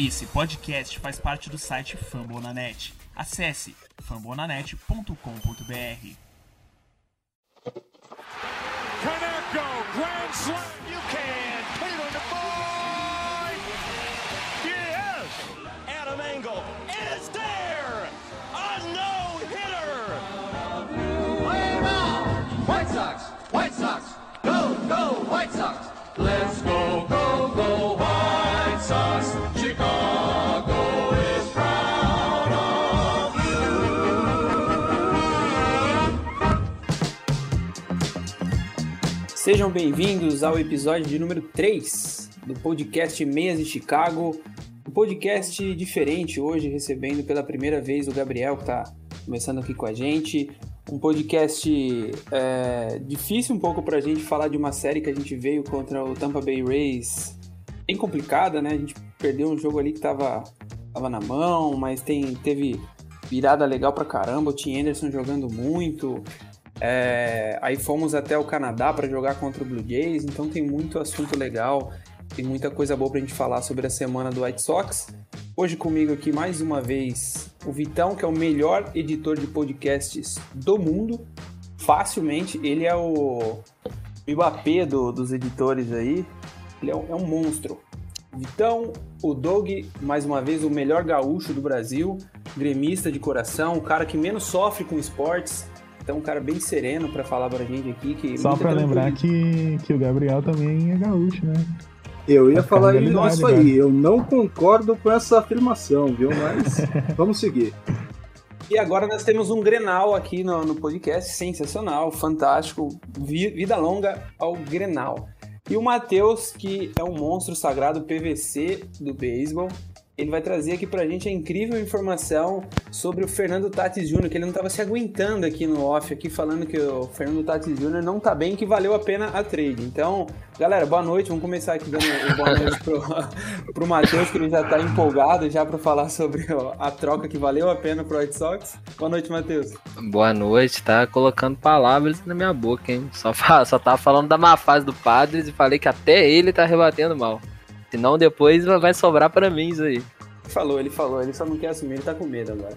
Esse podcast faz parte do site Fambonanet. Acesse fambonanet.com.br. Kaneko, grand slam. You can the board. Yes. Adam Engel is there. A no hitter. White Sox, White Sox, go, go, White Sox. Let's go, Sejam bem-vindos ao episódio de número 3 do podcast Meias de Chicago. Um podcast diferente hoje, recebendo pela primeira vez o Gabriel, que está começando aqui com a gente. Um podcast é, difícil um pouco para a gente falar de uma série que a gente veio contra o Tampa Bay Rays. Bem complicada, né? A gente perdeu um jogo ali que estava tava na mão, mas tem, teve virada legal pra caramba. O Tim Anderson jogando muito. É, aí fomos até o Canadá para jogar contra o Blue Jays, então tem muito assunto legal, tem muita coisa boa pra gente falar sobre a semana do White Sox. Hoje comigo aqui mais uma vez o Vitão, que é o melhor editor de podcasts do mundo, facilmente. Ele é o Mbappé do, dos editores aí, ele é um, é um monstro. Vitão, o Doug, mais uma vez, o melhor gaúcho do Brasil, gremista de coração, o cara que menos sofre com esportes, então um cara bem sereno para falar pra gente aqui. Que Só pra lembrar que, que o Gabriel também é gaúcho, né? Eu ia falar agora. aí, eu não concordo com essa afirmação, viu? Mas vamos seguir. E agora nós temos um Grenal aqui no, no podcast, sensacional, fantástico, vi- vida longa ao Grenal. E o Matheus, que é um monstro sagrado PVC do beisebol, ele vai trazer aqui pra gente a incrível informação sobre o Fernando Tatis Jr., que ele não tava se aguentando aqui no off, aqui falando que o Fernando Tatis Jr. não tá bem, que valeu a pena a trade. Então, galera, boa noite, vamos começar aqui dando boa noite pro, pro Matheus, que ele já tá empolgado já pra falar sobre ó, a troca que valeu a pena pro White Sox. Boa noite, Matheus. Boa noite, tá colocando palavras na minha boca, hein? Só, só tava falando da má fase do Padres e falei que até ele tá rebatendo mal. Senão depois vai sobrar pra mim isso aí. Ele falou, ele falou, ele só não quer assumir, ele tá com medo agora.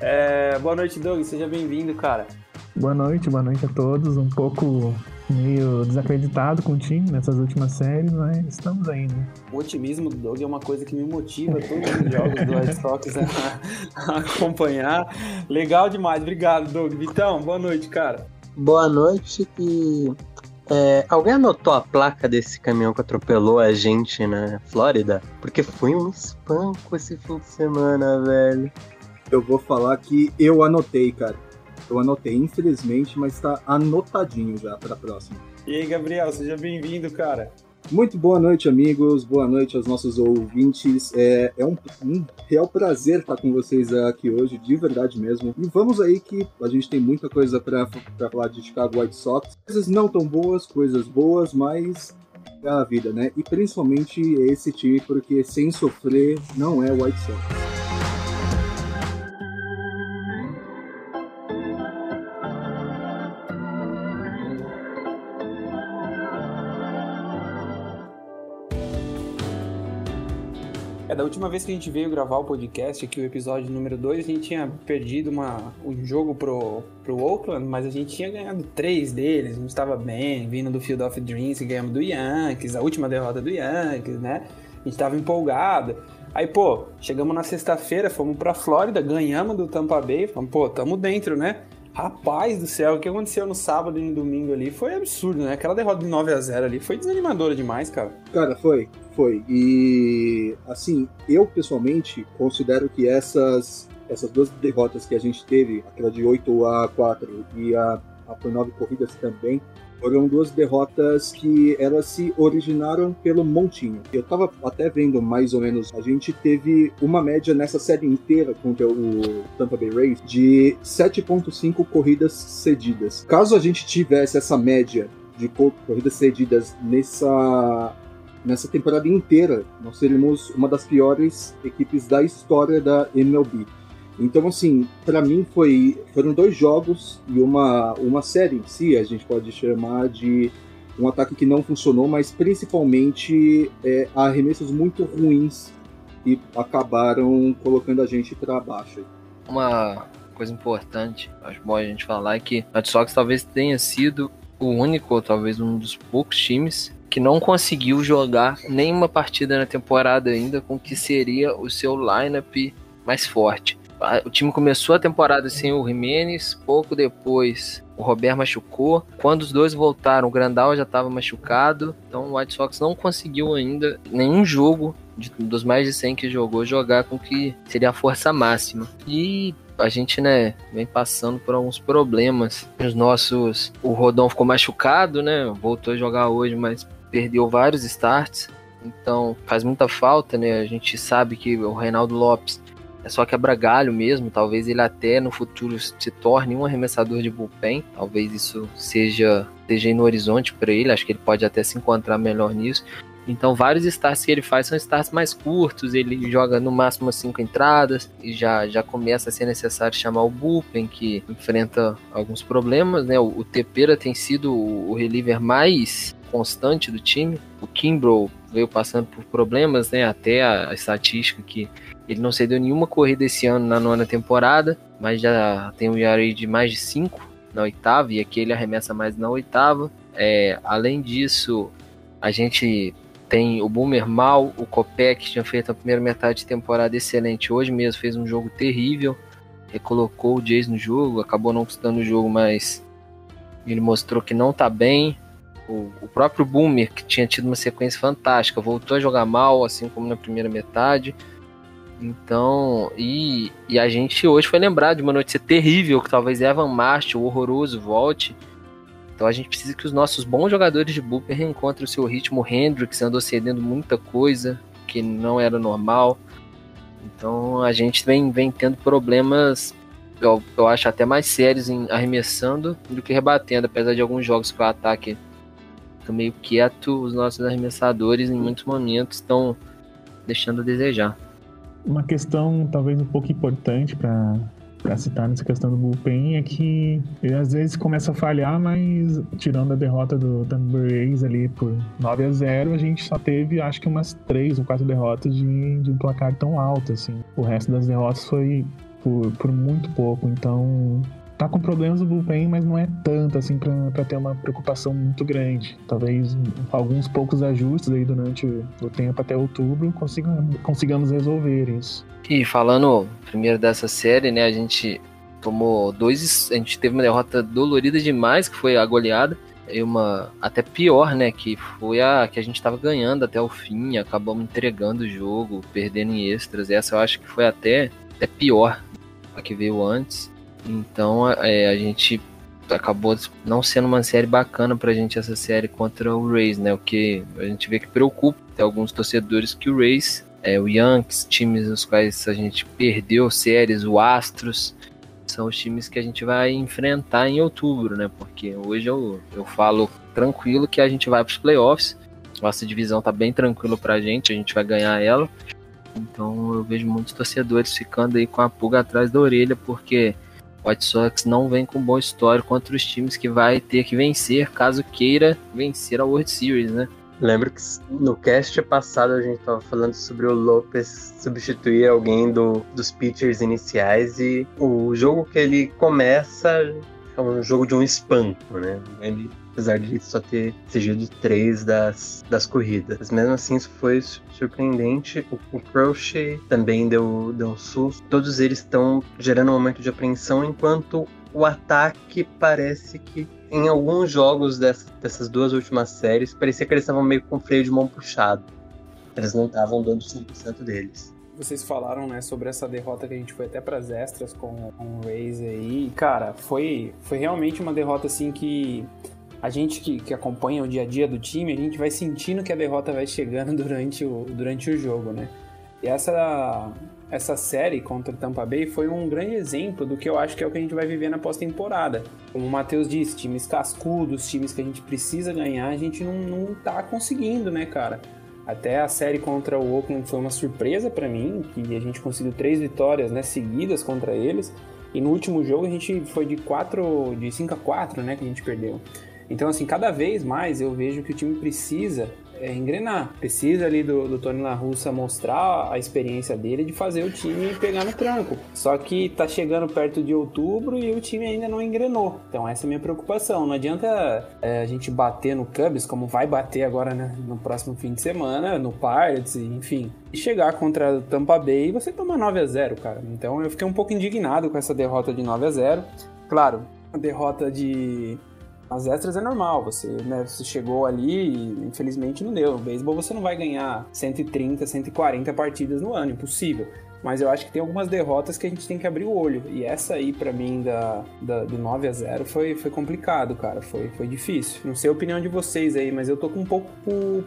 É, boa noite, Doug, seja bem-vindo, cara. Boa noite, boa noite a todos. Um pouco meio desacreditado com o time nessas últimas séries, mas estamos aí, né? O otimismo do Doug é uma coisa que me motiva todos os jogos do White Sox a, a acompanhar. Legal demais, obrigado, Doug. Vitão, boa noite, cara. Boa noite e. é, alguém anotou a placa desse caminhão que atropelou a gente na Flórida? Porque foi um espanco esse fim de semana, velho. Eu vou falar que eu anotei, cara. Eu anotei, infelizmente, mas tá anotadinho já pra próxima. E aí, Gabriel, seja bem-vindo, cara. Muito boa noite, amigos. Boa noite aos nossos ouvintes. É, é um, um real prazer estar com vocês aqui hoje, de verdade mesmo. E vamos aí que a gente tem muita coisa pra falar de Chicago White Sox. Coisas não tão boas, coisas boas, mas é a vida, né? E principalmente esse time, porque sem sofrer não é White Sox. Última vez que a gente veio gravar o podcast, aqui o episódio número 2, a gente tinha perdido uma, um jogo pro, pro Oakland, mas a gente tinha ganhado três deles, gente estava bem, vindo do Field of Dreams, ganhamos do Yankees, a última derrota do Yankees, né? A gente tava empolgado. Aí, pô, chegamos na sexta-feira, fomos pra Flórida, ganhamos do Tampa Bay, falamos, pô, tamo dentro, né? Rapaz do céu, o que aconteceu no sábado e no domingo ali foi absurdo, né? Aquela derrota de 9 a 0 ali foi desanimadora demais, cara. Cara, foi, foi. E assim, eu pessoalmente considero que essas essas duas derrotas que a gente teve, aquela de 8 a 4 e a, a por 9 corridas também, foram duas derrotas que elas se originaram pelo montinho. Eu tava até vendo mais ou menos, a gente teve uma média nessa série inteira contra o Tampa Bay Rays de 7.5 corridas cedidas. Caso a gente tivesse essa média de co- corridas cedidas nessa nessa temporada inteira, nós seríamos uma das piores equipes da história da MLB. Então, assim, pra mim foi foram dois jogos e uma, uma série em si, a gente pode chamar de um ataque que não funcionou, mas principalmente é, arremessos muito ruins e acabaram colocando a gente para baixo. Uma coisa importante, acho bom a gente falar, é que Red Sox talvez tenha sido o único, ou talvez um dos poucos times que não conseguiu jogar nenhuma partida na temporada ainda com que seria o seu lineup mais forte. O time começou a temporada sem o Jimenez, pouco depois o Robert machucou. Quando os dois voltaram, o Grandal já estava machucado. Então o White Sox não conseguiu ainda nenhum jogo de, dos mais de 100 que jogou jogar com que seria a força máxima. E a gente, né, vem passando por alguns problemas. Os nossos. O Rodão ficou machucado, né? Voltou a jogar hoje, mas perdeu vários starts. Então faz muita falta, né? A gente sabe que o Reinaldo Lopes é só quebra galho mesmo. Talvez ele até no futuro se torne um arremessador de bullpen. Talvez isso seja, seja no horizonte para ele. Acho que ele pode até se encontrar melhor nisso. Então, vários starts que ele faz são starts mais curtos, ele joga no máximo cinco entradas e já, já começa a ser necessário chamar o bullpen, que enfrenta alguns problemas, né? O, o Tepera tem sido o, o reliever mais constante do time. O Kimbrough veio passando por problemas, né? Até a, a estatística que ele não cedeu nenhuma corrida esse ano na nona temporada, mas já tem um ERA de mais de 5 na oitava, e aqui ele arremessa mais na oitava. É, além disso, a gente tem o Boomer mal, o Kopek, que tinha feito a primeira metade de temporada excelente, hoje mesmo fez um jogo terrível, recolocou o Jays no jogo, acabou não custando o jogo, mas ele mostrou que não tá bem. O, o próprio Boomer, que tinha tido uma sequência fantástica, voltou a jogar mal, assim como na primeira metade. Então, e, e a gente hoje foi lembrar de uma notícia terrível que talvez Evan Marshall, o horroroso, volte. Então a gente precisa que os nossos bons jogadores de bullpen reencontrem o seu ritmo. O Hendrix andou cedendo muita coisa que não era normal. Então a gente vem, vem tendo problemas, eu, eu acho até mais sérios em arremessando do que rebatendo, apesar de alguns jogos que o ataque está meio quieto, os nossos arremessadores em muitos momentos estão deixando a desejar. Uma questão talvez um pouco importante para para citar nessa questão do bullpen é que ele às vezes começa a falhar, mas tirando a derrota do Tampa Rays ali por 9 a 0 a gente só teve acho que umas três ou quatro derrotas de, de um placar tão alto assim. O resto das derrotas foi por, por muito pouco, então tá com problemas no bullpen, mas não é tanto assim para ter uma preocupação muito grande. Talvez alguns poucos ajustes aí durante o tempo até outubro consigamos, consigamos resolver isso. E falando primeiro dessa série, né, a gente tomou dois, a gente teve uma derrota dolorida demais, que foi a goleada, e uma até pior, né, que foi a que a gente estava ganhando até o fim, acabamos entregando o jogo, perdendo em extras. Essa eu acho que foi até, até pior a que veio antes. Então é, a gente acabou não sendo uma série bacana pra gente essa série contra o Rays, né? O que a gente vê que preocupa tem alguns torcedores que o Rays, é, o Yankees, times nos quais a gente perdeu séries, o Astros, são os times que a gente vai enfrentar em outubro, né? Porque hoje eu, eu falo tranquilo que a gente vai para os playoffs. Nossa divisão tá bem tranquilo pra gente, a gente vai ganhar ela. Então eu vejo muitos torcedores ficando aí com a pulga atrás da orelha, porque White Sox não vem com boa história contra os times que vai ter que vencer caso queira vencer a World Series, né? Lembro que no cast passado a gente estava falando sobre o Lopes substituir alguém do, dos pitchers iniciais e o jogo que ele começa é um jogo de um espanto, né? Ele apesar de só ter exigido três das, das corridas. Mas mesmo assim, isso foi surpreendente. O, o Crochet também deu, deu um susto. Todos eles estão gerando um momento de apreensão, enquanto o ataque parece que em alguns jogos dessa, dessas duas últimas séries, parecia que eles estavam meio com freio de mão puxado. Eles não estavam dando 100% deles vocês falaram, né, sobre essa derrota que a gente foi até para as extras com, com o Rays aí. Cara, foi, foi realmente uma derrota assim que a gente que, que acompanha o dia a dia do time, a gente vai sentindo que a derrota vai chegando durante o, durante o jogo, né? E essa, essa série contra o Tampa Bay foi um grande exemplo do que eu acho que é o que a gente vai viver na pós-temporada. Como o Matheus disse, times cascudos, times que a gente precisa ganhar, a gente não, não tá conseguindo, né, cara? Até a série contra o Oakland foi uma surpresa para mim, que a gente conseguiu três vitórias né, seguidas contra eles. E no último jogo a gente foi de 4, de 5 a 4, né, que a gente perdeu. Então, assim, cada vez mais eu vejo que o time precisa é engrenar. Precisa ali do, do Tony La Russa mostrar a experiência dele de fazer o time pegar no tranco. Só que tá chegando perto de outubro e o time ainda não engrenou. Então essa é a minha preocupação. Não adianta é, a gente bater no Cubs, como vai bater agora né, no próximo fim de semana, no Pirates, enfim. E chegar contra o Tampa Bay e você tomar 9 a 0 cara. Então eu fiquei um pouco indignado com essa derrota de 9 a 0 Claro, a derrota de as extras é normal, você, né, você chegou ali e infelizmente não deu. No beisebol você não vai ganhar 130, 140 partidas no ano, impossível. Mas eu acho que tem algumas derrotas que a gente tem que abrir o olho. E essa aí, para mim, da, da, do 9 a 0 foi, foi complicado, cara. Foi, foi difícil. Não sei a opinião de vocês aí, mas eu tô com um pouco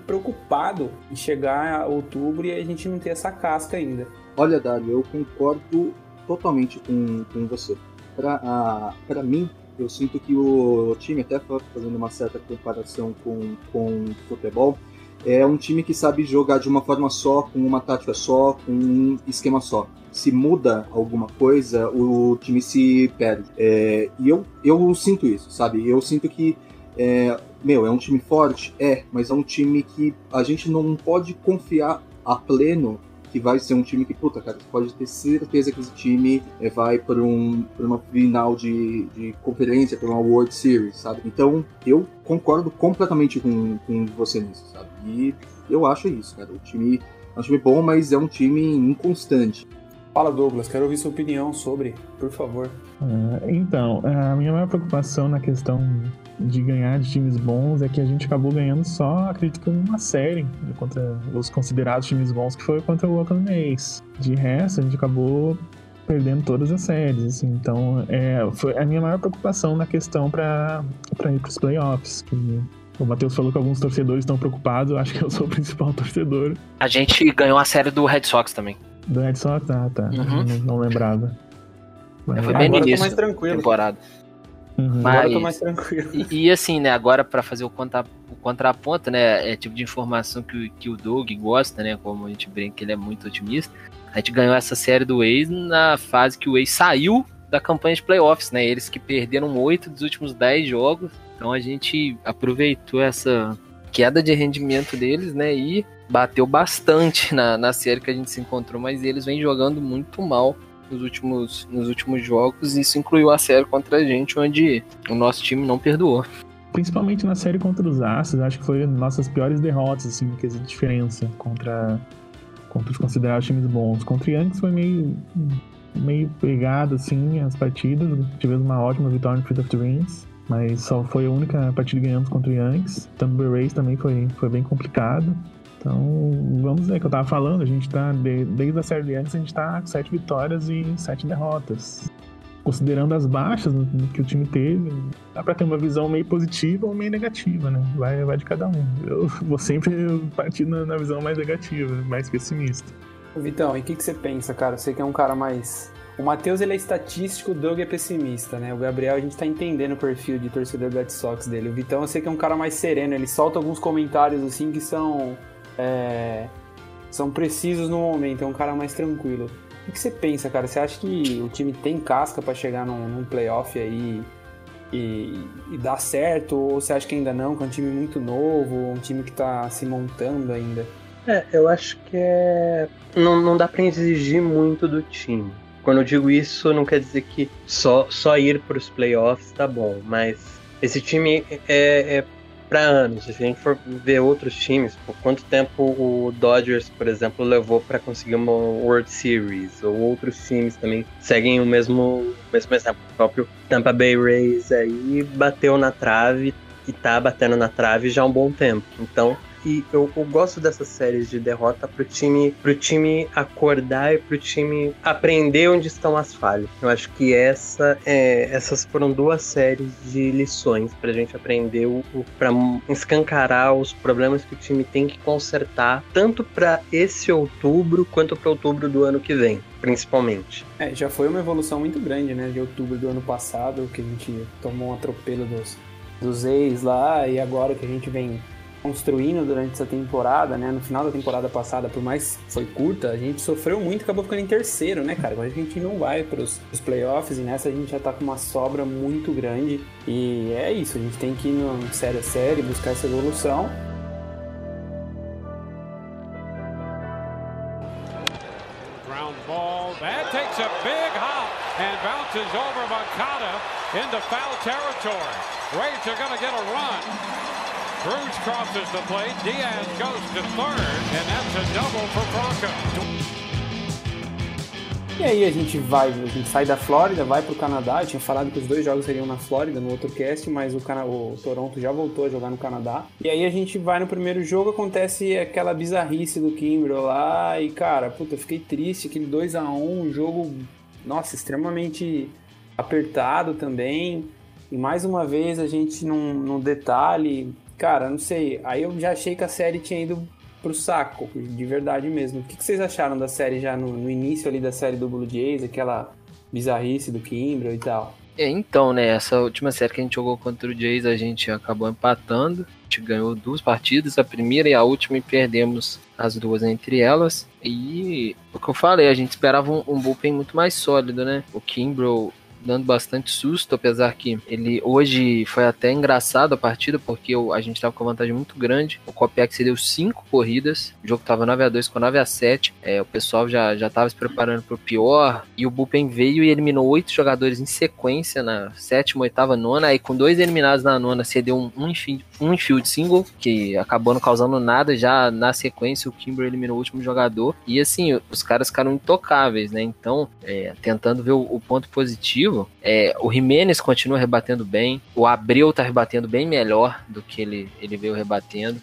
preocupado em chegar a outubro e a gente não ter essa casca ainda. Olha, Dário, eu concordo totalmente com, com você. Para mim, eu sinto que o time, até fazendo uma certa comparação com, com futebol, é um time que sabe jogar de uma forma só, com uma tática só, com um esquema só. Se muda alguma coisa, o time se perde. É, e eu, eu sinto isso, sabe? Eu sinto que, é, meu, é um time forte? É, mas é um time que a gente não pode confiar a pleno que vai ser um time que, puta, cara, você pode ter certeza que esse time é, vai para um, uma final de, de conferência, para uma World Series, sabe? Então, eu concordo completamente com, com você nisso, sabe? E eu acho isso, cara. O time é um time bom, mas é um time inconstante. Fala, Douglas, quero ouvir sua opinião sobre, por favor. Uh, então, a minha maior preocupação na questão de ganhar de times bons é que a gente acabou ganhando só, acredito que uma série contra os considerados times bons, que foi contra o Oakland A's. De resto, a gente acabou perdendo todas as séries, assim. Então, é, foi a minha maior preocupação na questão para ir para os playoffs, que o Matheus falou que alguns torcedores estão preocupados, eu acho que eu sou o principal torcedor. A gente ganhou a série do Red Sox também. Do Red Sox? Ah, tá. Uhum. Não, não, lembrava. Mas, foi bem no início da temporada. Uhum. Mas, agora eu tô mais tranquilo. E, e assim, né, agora para fazer o, contra, o contraponto, né, é tipo de informação que, que o Doug gosta, né, como a gente brinca, ele é muito otimista. A gente ganhou essa série do Waze na fase que o Waze saiu da campanha de playoffs, né, eles que perderam oito dos últimos dez jogos. Então a gente aproveitou essa queda de rendimento deles, né, e bateu bastante na, na série que a gente se encontrou, mas eles vêm jogando muito mal nos últimos, nos últimos jogos, e isso incluiu a série contra a gente, onde o nosso time não perdoou. Principalmente na série contra os Astros, acho que foi nossas piores derrotas, assim, que existe diferença contra, contra os considerados times bons. Contra o Yankees foi meio, meio pegado, assim, as partidas. Tivemos uma ótima vitória no Field of Dreams, mas só foi a única partida que ganhamos contra o Yankees. Tampa Race também foi, foi bem complicado. Então, vamos ver o que eu tava falando. A gente tá, de, desde a série de antes, a gente tá com sete vitórias e sete derrotas. Considerando as baixas que o time teve, dá pra ter uma visão meio positiva ou meio negativa, né? Vai, vai de cada um. Eu vou sempre partir na, na visão mais negativa, mais pessimista. Vitão, e o que, que você pensa, cara? Você que é um cara mais o Matheus ele é estatístico, o Doug é pessimista, né? O Gabriel a gente tá entendendo o perfil de torcedor do Red Sox dele. O Vitão eu sei que é um cara mais sereno, ele solta alguns comentários assim que são é, são precisos no momento, é um cara mais tranquilo. O que você pensa, cara? Você acha que o time tem casca para chegar num, num, playoff aí e, e dar certo? Ou você acha que ainda não, que é um time muito novo, um time que tá se montando ainda? É, eu acho que é. Não, não dá para exigir muito do time. Quando eu digo isso, não quer dizer que só, só ir para os playoffs tá bom, mas esse time é, é para anos. Se a gente for ver outros times, por quanto tempo o Dodgers, por exemplo, levou para conseguir uma World Series, ou outros times também seguem o mesmo, mesmo exemplo. O próprio Tampa Bay Rays aí bateu na trave e tá batendo na trave já há um bom tempo. Então, e eu, eu, gosto dessas séries de derrota pro time, pro time acordar e pro time aprender onde estão as falhas. Eu acho que essa, é, essas foram duas séries de lições pra gente aprender o, o para escancarar os problemas que o time tem que consertar, tanto para esse outubro quanto para outubro do ano que vem principalmente. É, já foi uma evolução muito grande, né, de outubro do ano passado, que a gente tomou um atropelo dos, dos ex lá, e agora que a gente vem construindo durante essa temporada, né? No final da temporada passada, por mais que foi curta, a gente sofreu muito e acabou ficando em terceiro, né, cara? Agora a gente não vai para os playoffs e nessa a gente já tá com uma sobra muito grande. E é isso, a gente tem que ir no série a série, buscar essa evolução. Ground ball, that takes a big hop and bounces over Makata into foul territory. Rays are gonna get a run. Cruz crosses the plate. Diaz goes to third, and that's a double for Bronco. E aí a gente vai, a gente sai da Flórida, vai pro Canadá. Eu tinha falado que os dois jogos seriam na Flórida no outro cast, mas o, Cana o Toronto já voltou a jogar no Canadá. E aí a gente vai no primeiro jogo, acontece aquela bizarrice do Kimbrough lá. E cara, puta, eu fiquei triste, aquele 2 a 1 um jogo, nossa, extremamente apertado também. E mais uma vez a gente num, num detalhe, cara, não sei. Aí eu já achei que a série tinha ido pro saco, de verdade mesmo. O que, vocês acharam da série já no, no, início ali da série do Blue Jays, aquela bizarrice do Kimbrough e tal? É, então, né, essa última série que a gente jogou contra o Jays, a gente acabou empatando. A gente ganhou duas partidas, a primeira e a última, e perdemos as duas entre elas. E o que eu falei, a gente esperava um, um bullpen muito mais sólido, né? O Kimbrough dando bastante susto, apesar que ele hoje foi até engraçado a partida, porque a gente estava com uma vantagem muito grande. O Kopiak cedeu cinco corridas, o jogo estava 9 a 2 com 9 a 7 é, o pessoal já estava se preparando para o pior, e o Bullpen veio e eliminou oito jogadores em sequência na sétima, oitava, nona, aí com dois eliminados na nona, cedeu um, um, infield, um infield single, que acabou não causando nada, já na sequência o Kimber eliminou o último jogador, e assim, os caras ficaram intocáveis, né, então, é, tentando ver o, o ponto positivo, é, o Jimenez continua rebatendo bem, o Abreu tá rebatendo bem melhor do que ele, ele veio rebatendo.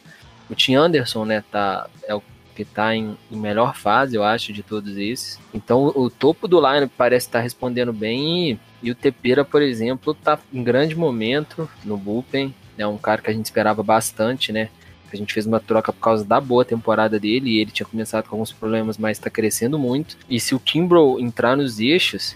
O Tim Anderson, né, tá, é o que tá em, em melhor fase, eu acho, de todos esses. Então o, o topo do line parece estar tá respondendo bem e, e o Tepera, por exemplo, tá em grande momento no bullpen. É um cara que a gente esperava bastante, né? A gente fez uma troca por causa da boa temporada dele e ele tinha começado com alguns problemas, mas está crescendo muito. E se o Kimbrough entrar nos eixos,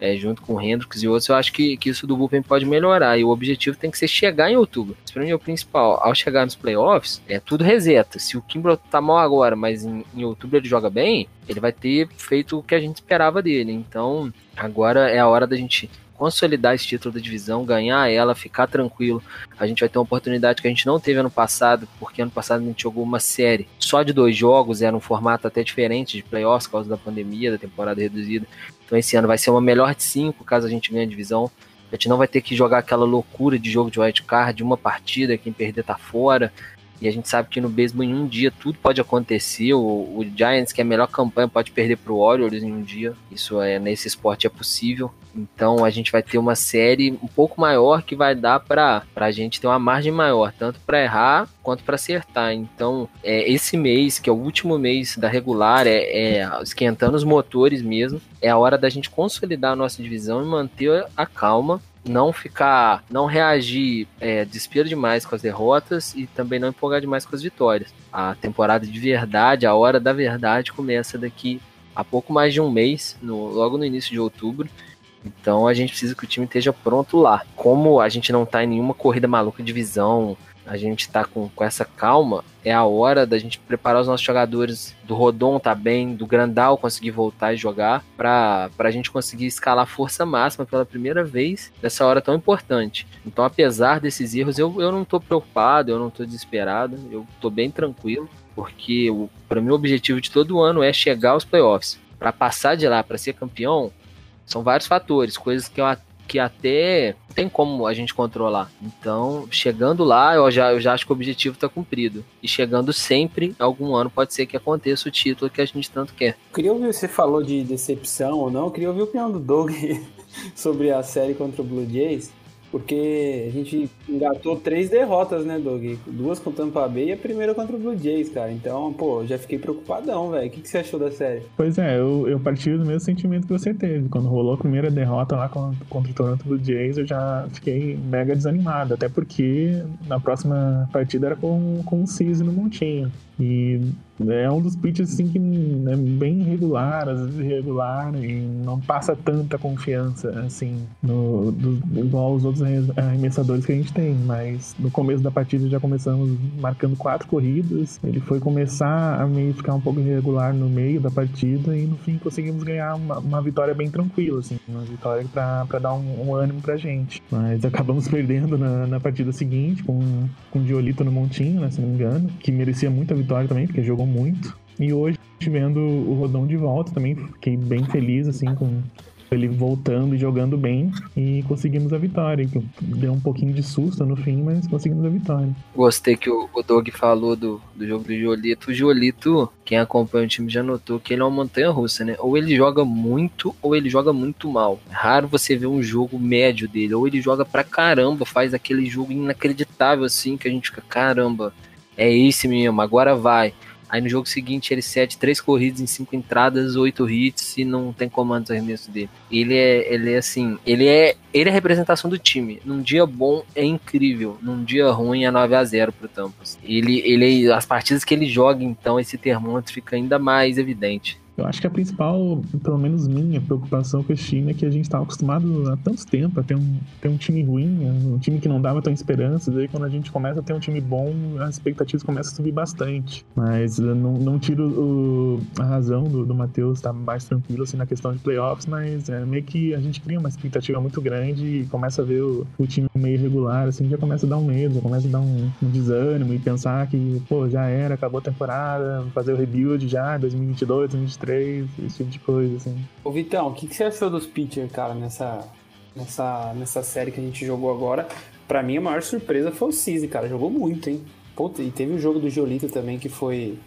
é, junto com o Hendricks e outros, eu acho que, que isso do bullpen pode melhorar. E o objetivo tem que ser chegar em outubro. Isso pra mim é o principal. Ao chegar nos playoffs, é tudo reseta. Se o Kimbrough tá mal agora, mas em, em outubro ele joga bem, ele vai ter feito o que a gente esperava dele. Então, agora é a hora da gente consolidar esse título da divisão, ganhar ela, ficar tranquilo. A gente vai ter uma oportunidade que a gente não teve ano passado, porque ano passado a gente jogou uma série só de dois jogos, era um formato até diferente de playoffs por causa da pandemia, da temporada reduzida. Então esse ano vai ser uma melhor de cinco, caso a gente ganhe a divisão. A gente não vai ter que jogar aquela loucura de jogo de white card, uma partida, quem perder tá fora. E a gente sabe que no beisebol em um dia tudo pode acontecer. O, o Giants, que é a melhor campanha, pode perder para o Orioles em um dia. Isso é nesse esporte é possível. Então a gente vai ter uma série um pouco maior que vai dar para a gente ter uma margem maior, tanto para errar quanto para acertar. Então é, esse mês, que é o último mês da regular, é, é esquentando os motores mesmo. É a hora da gente consolidar a nossa divisão e manter a calma não ficar, não reagir é, desespero demais com as derrotas e também não empolgar demais com as vitórias. A temporada de verdade, a hora da verdade começa daqui a pouco mais de um mês, no, logo no início de outubro. Então a gente precisa que o time esteja pronto lá. Como a gente não está em nenhuma corrida maluca de visão, a gente está com, com essa calma, é a hora da gente preparar os nossos jogadores do Rodon tá bem, do Grandal conseguir voltar e jogar, para a gente conseguir escalar força máxima pela primeira vez nessa hora tão importante. Então, apesar desses erros, eu, eu não estou preocupado, eu não estou desesperado, eu estou bem tranquilo, porque para mim o objetivo de todo ano é chegar aos playoffs. Para passar de lá, para ser campeão, são vários fatores, coisas que eu que até tem como a gente controlar. Então, chegando lá, eu já, eu já acho que o objetivo está cumprido. E chegando sempre, algum ano pode ser que aconteça o título que a gente tanto quer. Queria ouvir, você falou de decepção ou não, queria ouvir o opinião do Doug sobre a série contra o Blue Jays. Porque a gente engatou três derrotas, né, Doug? Duas com o Tampa Bay e a primeira contra o Blue Jays, cara. Então, pô, já fiquei preocupadão, velho. O que, que você achou da série? Pois é, eu, eu partilho do mesmo sentimento que você teve. Quando rolou a primeira derrota lá contra, contra o Toronto Blue Jays, eu já fiquei mega desanimado. Até porque na próxima partida era com, com o Cis no Montinho. E é um dos pitches assim que é bem irregular, às vezes irregular, e não passa tanta confiança assim, no, do, igual os outros arremessadores que a gente tem. Mas no começo da partida já começamos marcando quatro corridas. Ele foi começar a meio ficar um pouco irregular no meio da partida e no fim conseguimos ganhar uma, uma vitória bem tranquila, assim, uma vitória para dar um, um, ânimo pra gente. Mas acabamos perdendo na, na partida seguinte com, com o Diolito no Montinho, né, se não me engano, que merecia muita vitória também, porque jogou muito. E hoje, vendo o Rodão de volta, também fiquei bem feliz, assim, com ele voltando e jogando bem e conseguimos a vitória. Deu um pouquinho de susto no fim, mas conseguimos a vitória. Gostei que o, o Doug falou do, do jogo do Jolito. O Jolito, quem acompanha o time já notou que ele é uma montanha russa, né? Ou ele joga muito, ou ele joga muito mal. É raro você ver um jogo médio dele. Ou ele joga pra caramba, faz aquele jogo inacreditável assim, que a gente fica, caramba, é esse mesmo, agora vai. Aí no jogo seguinte ele cede três corridas em cinco entradas, oito hits e não tem comando de arremesso dele. Ele é, ele é assim, ele é, ele é a representação do time. Num dia bom é incrível, num dia ruim é 9 a 0 pro Tampos. Ele, ele, as partidas que ele joga, então esse termômetro fica ainda mais evidente. Eu acho que a principal, pelo menos minha preocupação com esse time é que a gente estava acostumado há tanto tempo a ter um, ter um time ruim, um time que não dava tão esperanças. Aí quando a gente começa a ter um time bom, as expectativas começam a subir bastante. Mas não, não tiro o, a razão do, do Matheus estar mais tranquilo assim, na questão de playoffs, mas é meio que a gente cria uma expectativa muito grande e começa a ver o, o time meio irregular, assim, já começa a dar um medo, começa a dar um, um desânimo e pensar que, pô, já era, acabou a temporada, fazer o rebuild já, 2022, 2023 esse tipo de coisa, assim. Ô Vitão, o que, que você achou dos pitchers, cara, nessa, nessa, nessa série que a gente jogou agora? Pra mim, a maior surpresa foi o Cisi, cara. Jogou muito, hein? Puta, e teve o jogo do Jolito também, que foi.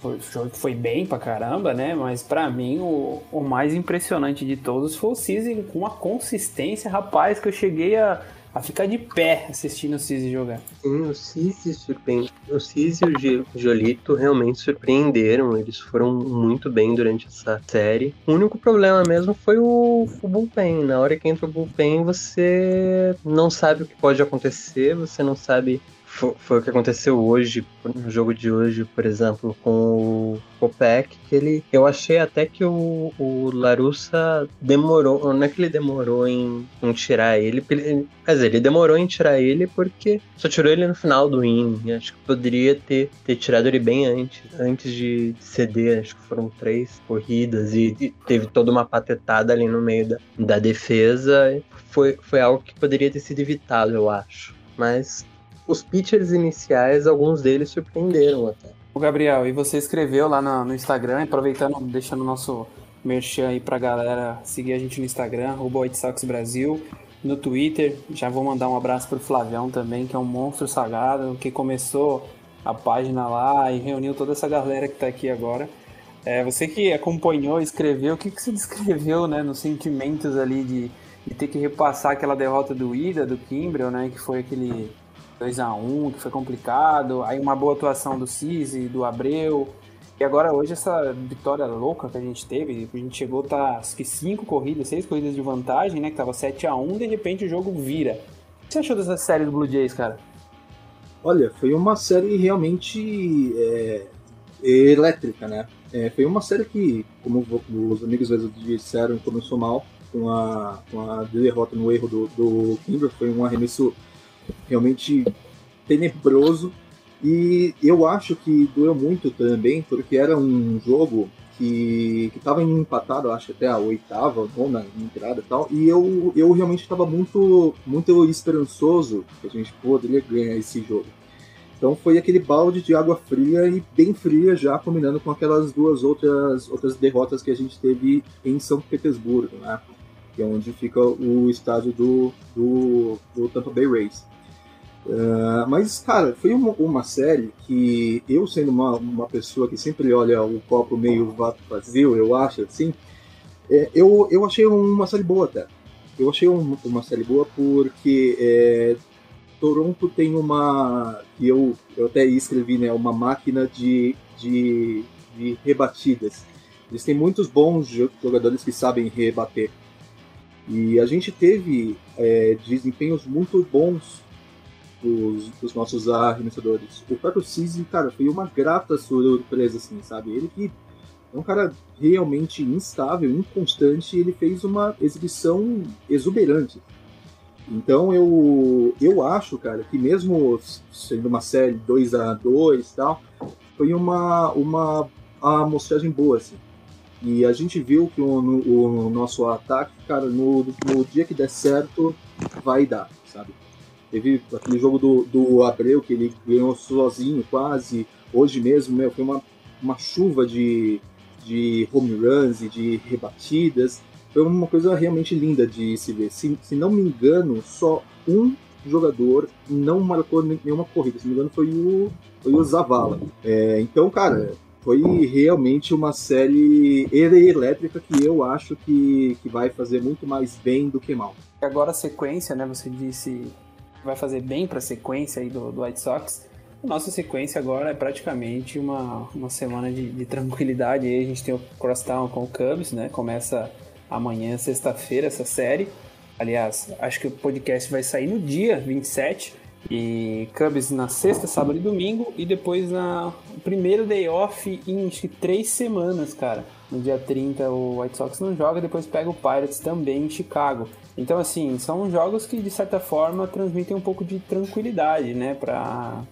Foi foi bem pra caramba, né? Mas pra mim, o, o mais impressionante de todos foi o Cisi com uma consistência, rapaz, que eu cheguei a a ficar de pé assistindo o Cisi jogar. Sim, o Cisi surpreende. O Cisi e o Jolito realmente surpreenderam. Eles foram muito bem durante essa série. O único problema mesmo foi o, o bullpen. Na hora que entra o bullpen, você não sabe o que pode acontecer, você não sabe foi, foi, o que aconteceu hoje, no jogo de hoje, por exemplo, com o Kopek, que ele. Eu achei até que o, o Larussa demorou. Não é que ele demorou em, em tirar ele, ele. Quer dizer, ele demorou em tirar ele porque só tirou ele no final do inning. Acho que poderia ter, ter tirado ele bem antes, antes de ceder. Acho que foram três corridas e, e teve toda uma patetada ali no meio da, da defesa. Foi, foi algo que poderia ter sido evitado, eu acho. Mas os pitchers iniciais, alguns deles surpreenderam até. O Gabriel, e você escreveu lá no, no Instagram, aproveitando, deixando o nosso merchan aí pra galera seguir a gente no Instagram, arroba White Brasil, no Twitter. Já vou mandar um abraço pro Flavião também, que é um monstro sagrado, que começou a página lá e reuniu toda essa galera que tá aqui agora. É, você que acompanhou, escreveu, o que, que você descreveu, né, nos sentimentos ali de, de ter que repassar aquela derrota do Ida, do Kimbrel, né, que foi aquele 2 a 1 que foi complicado. Aí uma boa atuação do Cisi, do Abreu. E agora hoje essa vitória louca que a gente teve, a gente chegou tá acho que cinco corridas, seis corridas de vantagem, né? Que tava 7 a 1 de repente o jogo vira. O que você achou dessa série do Blue Jays, cara? Olha, foi uma série realmente é, elétrica, né? É, foi uma série que, como os amigos disseram, começou mal com a, com a derrota no erro do, do Kimber. Foi um arremesso realmente tenebroso. E eu acho que doeu muito também, porque era um jogo que estava empatado, acho até a oitava, nona entrada e tal. E eu, eu realmente estava muito, muito esperançoso que a gente poderia ganhar esse jogo. Então foi aquele balde de água fria e bem fria já combinando com aquelas duas outras, outras derrotas que a gente teve em São Petersburgo, né? Que é onde fica o estádio do, do, do Tampa Bay Rays. Uh, mas, cara, foi uma, uma, série que eu, sendo uma, uma pessoa que sempre olha o copo meio vazio, eu acho, assim, é, eu, eu achei uma série boa até. Eu achei um, uma série boa porque é, Toronto tem uma. que eu, eu até escrevi, né? Uma máquina de, de, de rebatidas. Eles têm muitos bons jogadores que sabem rebater. E a gente teve é, desempenhos muito bons dos, dos nossos arremessadores. O próprio Cisi, cara, foi uma grata surpresa, assim, sabe? Ele que é um cara realmente instável, inconstante, e ele fez uma exibição exuberante. Então eu, eu acho, cara, que mesmo sendo uma série 2 a 2 e tal, foi uma, uma amostragem boa, assim. E a gente viu que o, o nosso ataque, cara, no, no dia que der certo, vai dar, sabe? Teve aquele jogo do, do Abreu que ele ganhou sozinho quase. Hoje mesmo, meu, foi uma uma chuva de, de home runs e de rebatidas. Foi uma coisa realmente linda de se ver. Se, se não me engano, só um jogador não marcou nenhuma corrida. Se não me engano, foi o, foi o Zavala. É, então, cara, foi realmente uma série elétrica que eu acho que, que vai fazer muito mais bem do que mal. Agora a sequência, né? Você disse vai fazer bem para a sequência aí do, do White Sox. Nossa sequência agora é praticamente uma, uma semana de, de tranquilidade. Aí a gente tem o Crosstown com o Cubs, né? Começa amanhã, sexta-feira, essa série. Aliás, acho que o podcast vai sair no dia 27. E Cubs na sexta, sábado e domingo. E depois na primeiro day off em acho que três semanas, cara. No dia 30 o White Sox não joga, depois pega o Pirates também em Chicago. Então, assim, são jogos que de certa forma transmitem um pouco de tranquilidade, né, para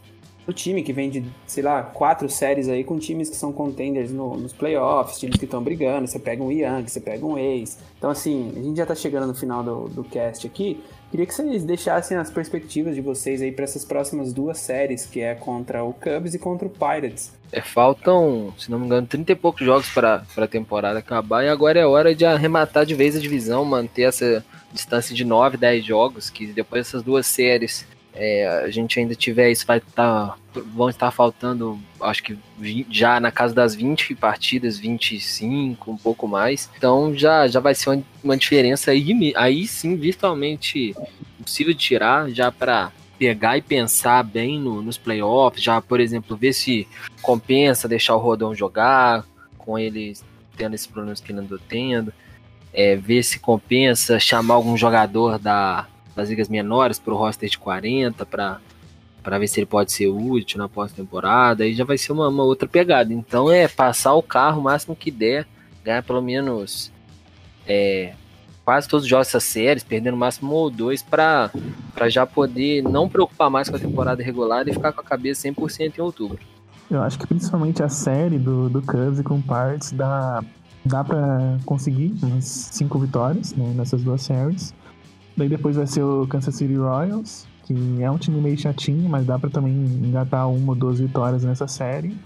o time que vem de, sei lá, quatro séries aí com times que são contenders no, nos playoffs, times que estão brigando. Você pega um Yankee, você pega um Ace. Então, assim, a gente já tá chegando no final do, do cast aqui. Queria que vocês deixassem as perspectivas de vocês aí para essas próximas duas séries, que é contra o Cubs e contra o Pirates. É, faltam, se não me engano, 30 e poucos jogos para a temporada acabar e agora é hora de arrematar de vez a divisão, manter essa distância de 9, 10 jogos, que depois dessas duas séries é, a gente ainda tiver isso, vai estar. Tá, vão estar faltando, acho que já na casa das 20 partidas, 25, um pouco mais. Então já, já vai ser uma, uma diferença aí, aí sim virtualmente possível tirar, já para pegar e pensar bem no, nos playoffs, já, por exemplo, ver se compensa deixar o Rodão jogar, com ele tendo esses problemas que ele andou tendo, é, ver se compensa chamar algum jogador da, das ligas menores para o roster de 40 para para ver se ele pode ser útil na pós-temporada, aí já vai ser uma, uma, outra pegada. Então é passar o carro o máximo que der, ganhar pelo menos é, quase todos os jogos dessas séries, perdendo o máximo um ou dois para já poder não preocupar mais com a temporada regular e ficar com a cabeça 100% em outubro. Eu acho que principalmente a série do, do Cubs com Parts dá, dá para conseguir umas cinco vitórias né, nessas duas séries. Daí depois vai ser o Kansas City Royals, que é um time meio chatinho, mas dá para também engatar uma ou duas vitórias nessa série.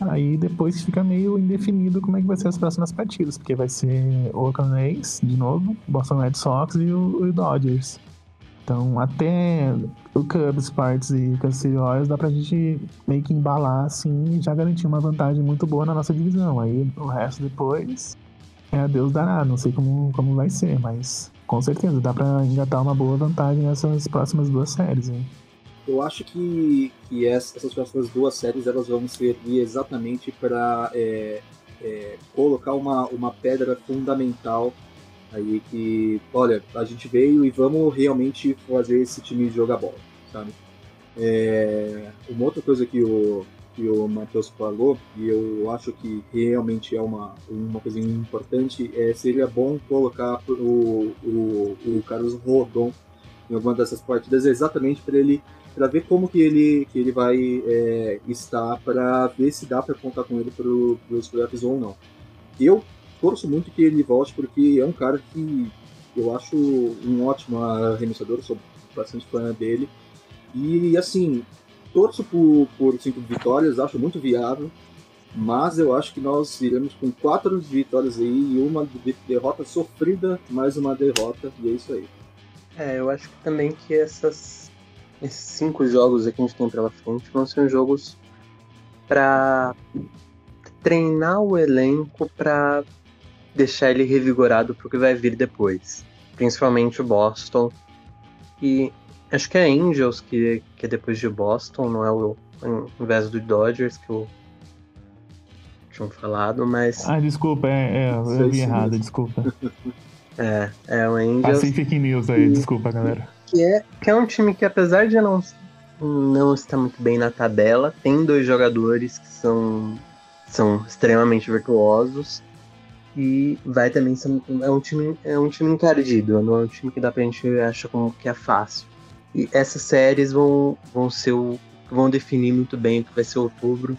Aí depois fica meio indefinido como é que vai ser as próximas partidas, porque vai ser o Oakland A's, de novo, Boston Red Sox e o, o Dodgers. Então, até o Cubs, Parts e Kansas City Royals dá pra gente meio que embalar assim e já garantir uma vantagem muito boa na nossa divisão. Aí o resto depois é a Deus dará, não sei como, como vai ser, mas com certeza, dá para engatar uma boa vantagem nessas próximas duas séries. Hein? Eu acho que, que essas próximas duas séries elas vão servir exatamente para é, é, colocar uma, uma pedra fundamental aí que, olha, a gente veio e vamos realmente fazer esse time jogar bola, sabe? É, uma outra coisa que o, que o Matheus falou, e eu acho que realmente é uma, uma coisa importante, é, seria bom colocar o, o, o Carlos Rodon em alguma dessas partidas exatamente para ele para ver como que ele que ele vai é, estar para ver se dá para contar com ele para os playoffs ou não. Eu torço muito que ele volte porque é um cara que eu acho um ótimo arremessador, sou bastante fã dele. E assim, torço por, por cinco vitórias, acho muito viável, mas eu acho que nós iremos com quatro vitórias aí e uma derrota sofrida, mais uma derrota, e é isso aí. É, eu acho que também que essas, esses cinco jogos que a gente tem pela frente vão ser jogos para treinar o elenco para deixar ele revigorado para o que vai vir depois. Principalmente o Boston. E Acho que é Angels que, que é depois de Boston, não é o em vez do Dodgers que eu tinha falado, mas. Ah, desculpa, é, é eu vi errado, desculpa. É, é o Angels. Passei fake news aí, desculpa, galera. Que é, que é um time que, apesar de não, não estar muito bem na tabela, tem dois jogadores que são, são extremamente virtuosos. E vai também ser. É um time, é um time encardido, não é um time que dá pra gente achar como que é fácil. E essas séries vão, vão ser o, vão definir muito bem o que vai ser outubro.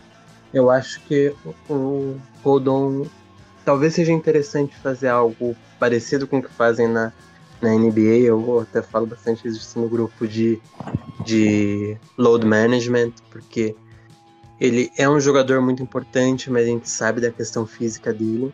Eu acho que o Rodon talvez seja interessante fazer algo parecido com o que fazem na, na NBA. Eu até falo bastante isso no grupo de, de load management, porque ele é um jogador muito importante, mas a gente sabe da questão física dele.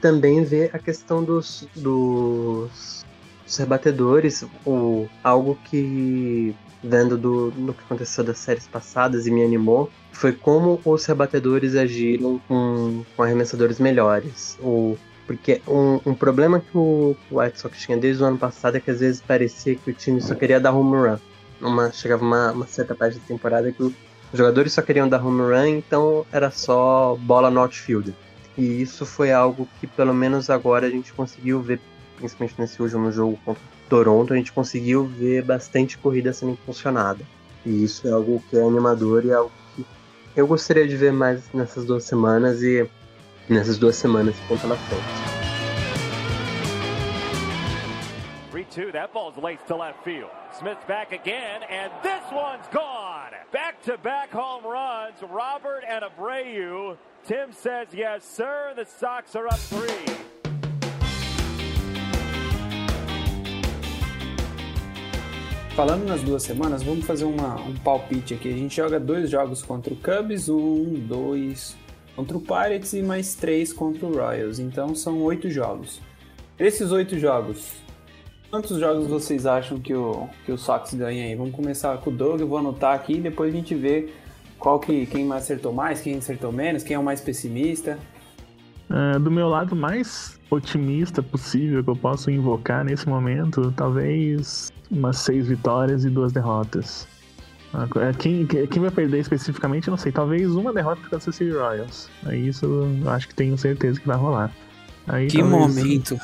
Também vê a questão dos, dos, dos rebatedores, o, algo que, vendo do, do que aconteceu das séries passadas e me animou, foi como os rebatedores agiram com, com arremessadores melhores. O, porque um, um problema que o, o White Sox tinha desde o ano passado é que às vezes parecia que o time só queria dar home run. Uma, chegava uma, uma certa parte da temporada que os jogadores só queriam dar home run, então era só bola no outfield. E isso foi algo que pelo menos agora a gente conseguiu ver, principalmente nesse último jogo contra Toronto, a gente conseguiu ver bastante corrida sendo impulsionada. E isso é algo que é animador e é algo que eu gostaria de ver mais nessas duas semanas e nessas duas semanas que conta na frente. 3-2, that ball's laced to left field. Smith back again, and this one's gone. Back-to-back home runs, Robert and Abreu. Tim says yes, sir. The Sox are up three. Falando nas duas semanas, vamos fazer uma, um palpite aqui. A gente joga dois jogos contra o Cubs, um, dois contra o Pirates e mais três contra o Royals. Então são oito jogos. Esses oito jogos, quantos jogos vocês acham que o, que o Sox ganha aí? Vamos começar com o Doug, eu vou anotar aqui e depois a gente vê qual que, quem mais acertou mais, quem acertou menos, quem é o mais pessimista. É, do meu lado mais otimista possível que eu posso invocar nesse momento, talvez umas seis vitórias e duas derrotas. Ah, é, Quem, quem vai perder especificamente, não sei. Talvez uma derrota para Kansas City Royals. Aí isso eu acho que tenho certeza que vai rolar. Aí, Que talvez- momento!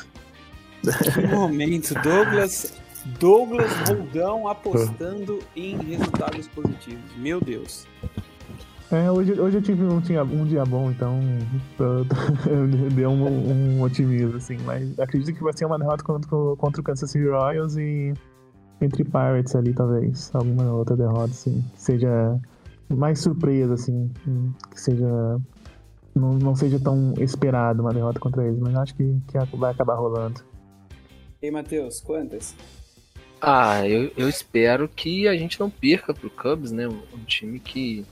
Que momento! Douglas, Douglas Roldão apostando em resultados positivos. Meu Deus. É, hoje, hoje eu tive um dia, um dia bom, então tô- tô- deu um, um otimismo, assim. Mas acredito que vai ser uma derrota contra, o- contra o Kansas City Royals e entre Pirates ali, talvez. Alguma outra derrota, assim. Que seja mais surpresa, assim. Que seja. Não, não seja tão esperado uma derrota contra eles, mas acho que, que vai acabar rolando. E aí, Matheus, quantas? Ah, eu, eu espero que a gente não perca pro Cubs, né? Um time que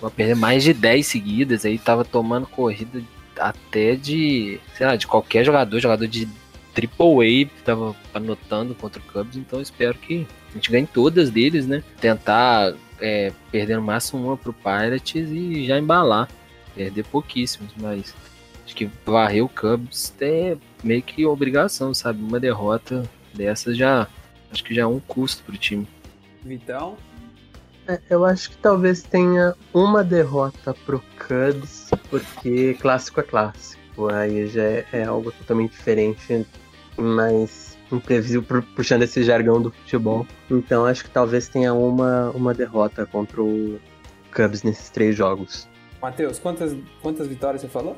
vai perder mais de 10 seguidas, aí tava tomando corrida até de, sei lá, de qualquer jogador, jogador de Triple A, tava anotando contra o Cubs, então espero que a gente ganhe todas deles, né? Tentar é, perder no máximo uma pro Pirates e já embalar. Perder pouquíssimos, mas acho que varrer o Cubs é meio que obrigação, sabe? Uma derrota dessas já acho que já é um custo pro time. Vitão? É, eu acho que talvez tenha uma derrota pro Cubs, porque clássico é clássico. Aí já é, é algo totalmente diferente, mais imprevisível, pu- puxando esse jargão do futebol. Então acho que talvez tenha uma, uma derrota contra o Cubs nesses três jogos. Matheus, quantas, quantas vitórias você falou?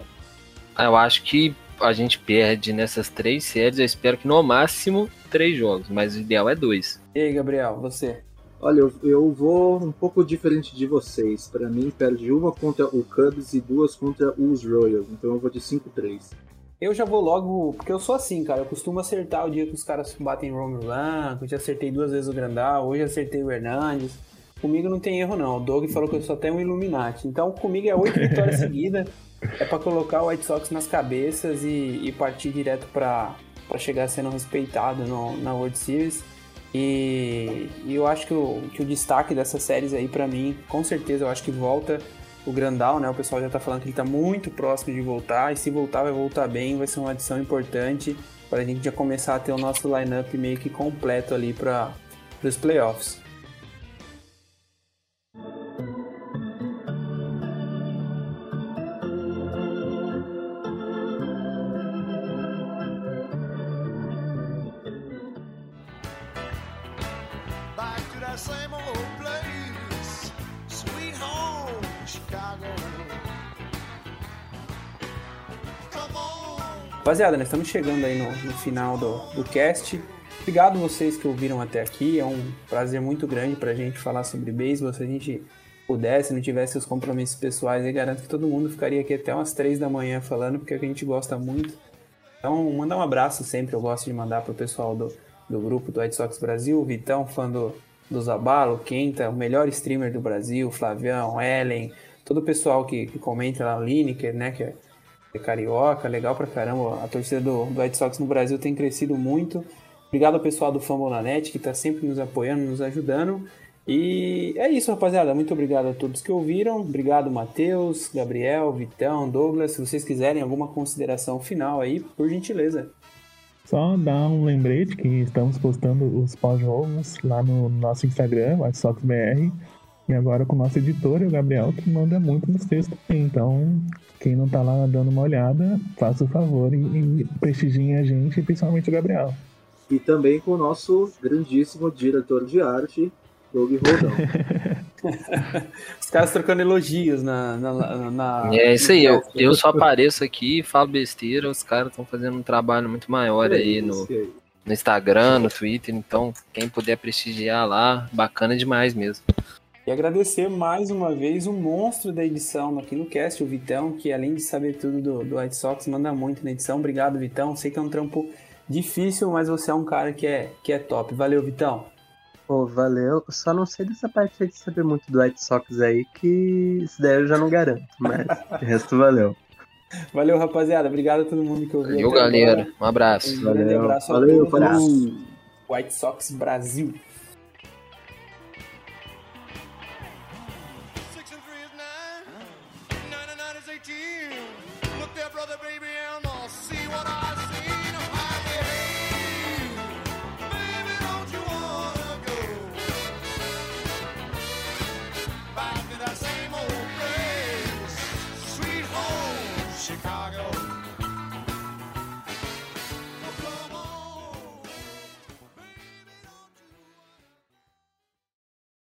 Ah, Eu acho que a gente perde nessas três séries, eu espero que no máximo três jogos, mas o ideal é dois. E aí, Gabriel, você? Olha, eu, eu vou um pouco diferente de vocês. Para mim, perde uma contra o Cubs e duas contra os Royals. Então eu vou de 5-3. Eu já vou logo, porque eu sou assim, cara. Eu costumo acertar o dia que os caras batem home run. Eu já acertei duas vezes o Grandal, hoje acertei o Hernandes. Comigo não tem erro, não. O Doug falou que eu só tenho um Illuminati. Então comigo é oito vitórias seguidas. É pra colocar o White Sox nas cabeças e, e partir direto pra chegar sendo respeitado no, na World Series. E, e eu acho que o, que o destaque dessas séries aí, pra mim, com certeza, eu acho que volta o Grandal, né? O pessoal já tá falando que ele tá muito próximo de voltar. E se voltar, vai voltar bem. Vai ser uma adição importante para a gente já começar a ter o nosso lineup meio que completo ali para os playoffs. Rapaziada, estamos chegando aí no, no final do, do cast. Obrigado vocês que ouviram até aqui. É um prazer muito grande pra gente falar sobre beisebol. Se a gente pudesse, não tivesse os compromissos pessoais, eu garanto que todo mundo ficaria aqui até umas três da manhã falando, porque a gente gosta muito. Então, mandar um abraço sempre. Eu gosto de mandar pro pessoal do, do grupo do White Sox Brasil, o Vitão, fã do, do Zabalo, Quenta, o melhor streamer do Brasil, Flavião, Ellen, todo o pessoal que, que comenta lá, o Lineker, né, que é, é carioca, legal pra caramba. A torcida do, do White Sox no Brasil tem crescido muito. Obrigado ao pessoal do Fambonanet que tá sempre nos apoiando, nos ajudando. E é isso, rapaziada. Muito obrigado a todos que ouviram. Obrigado, Matheus, Gabriel, Vitão, Douglas. Se vocês quiserem alguma consideração final aí, por gentileza. Só dar um lembrete que estamos postando os pós-jogos lá no nosso Instagram, White Sox BR. E agora com o nosso editor, o Gabriel, que manda muito nos textos. Então, quem não tá lá dando uma olhada, faça o favor e, e prestigiem a gente, principalmente o Gabriel. E também com o nosso grandíssimo diretor de arte, Doug Rodão. Os caras trocando elogios na. na, na- É isso aí, eu, eu só apareço aqui e falo besteira, os caras estão fazendo um trabalho muito maior aí no, aí. no Instagram, no Twitter, então quem puder prestigiar lá, bacana demais mesmo. E agradecer mais uma vez o monstro da edição aqui no cast, o Vitão, que além de saber tudo do, do White Sox, manda muito na edição. Obrigado, Vitão. Sei que é um trampo difícil, mas você é um cara que é, que é top. Valeu, Vitão. Pô, valeu. Só não sei dessa parte aí de saber muito do White Sox aí, que isso daí eu já não garanto. Mas o resto valeu. Valeu, rapaziada. Obrigado a todo mundo que ouviu. Valeu, até agora. galera. Um abraço. Um grande Valeu. abraço a Valeu, todos. White Sox Brasil.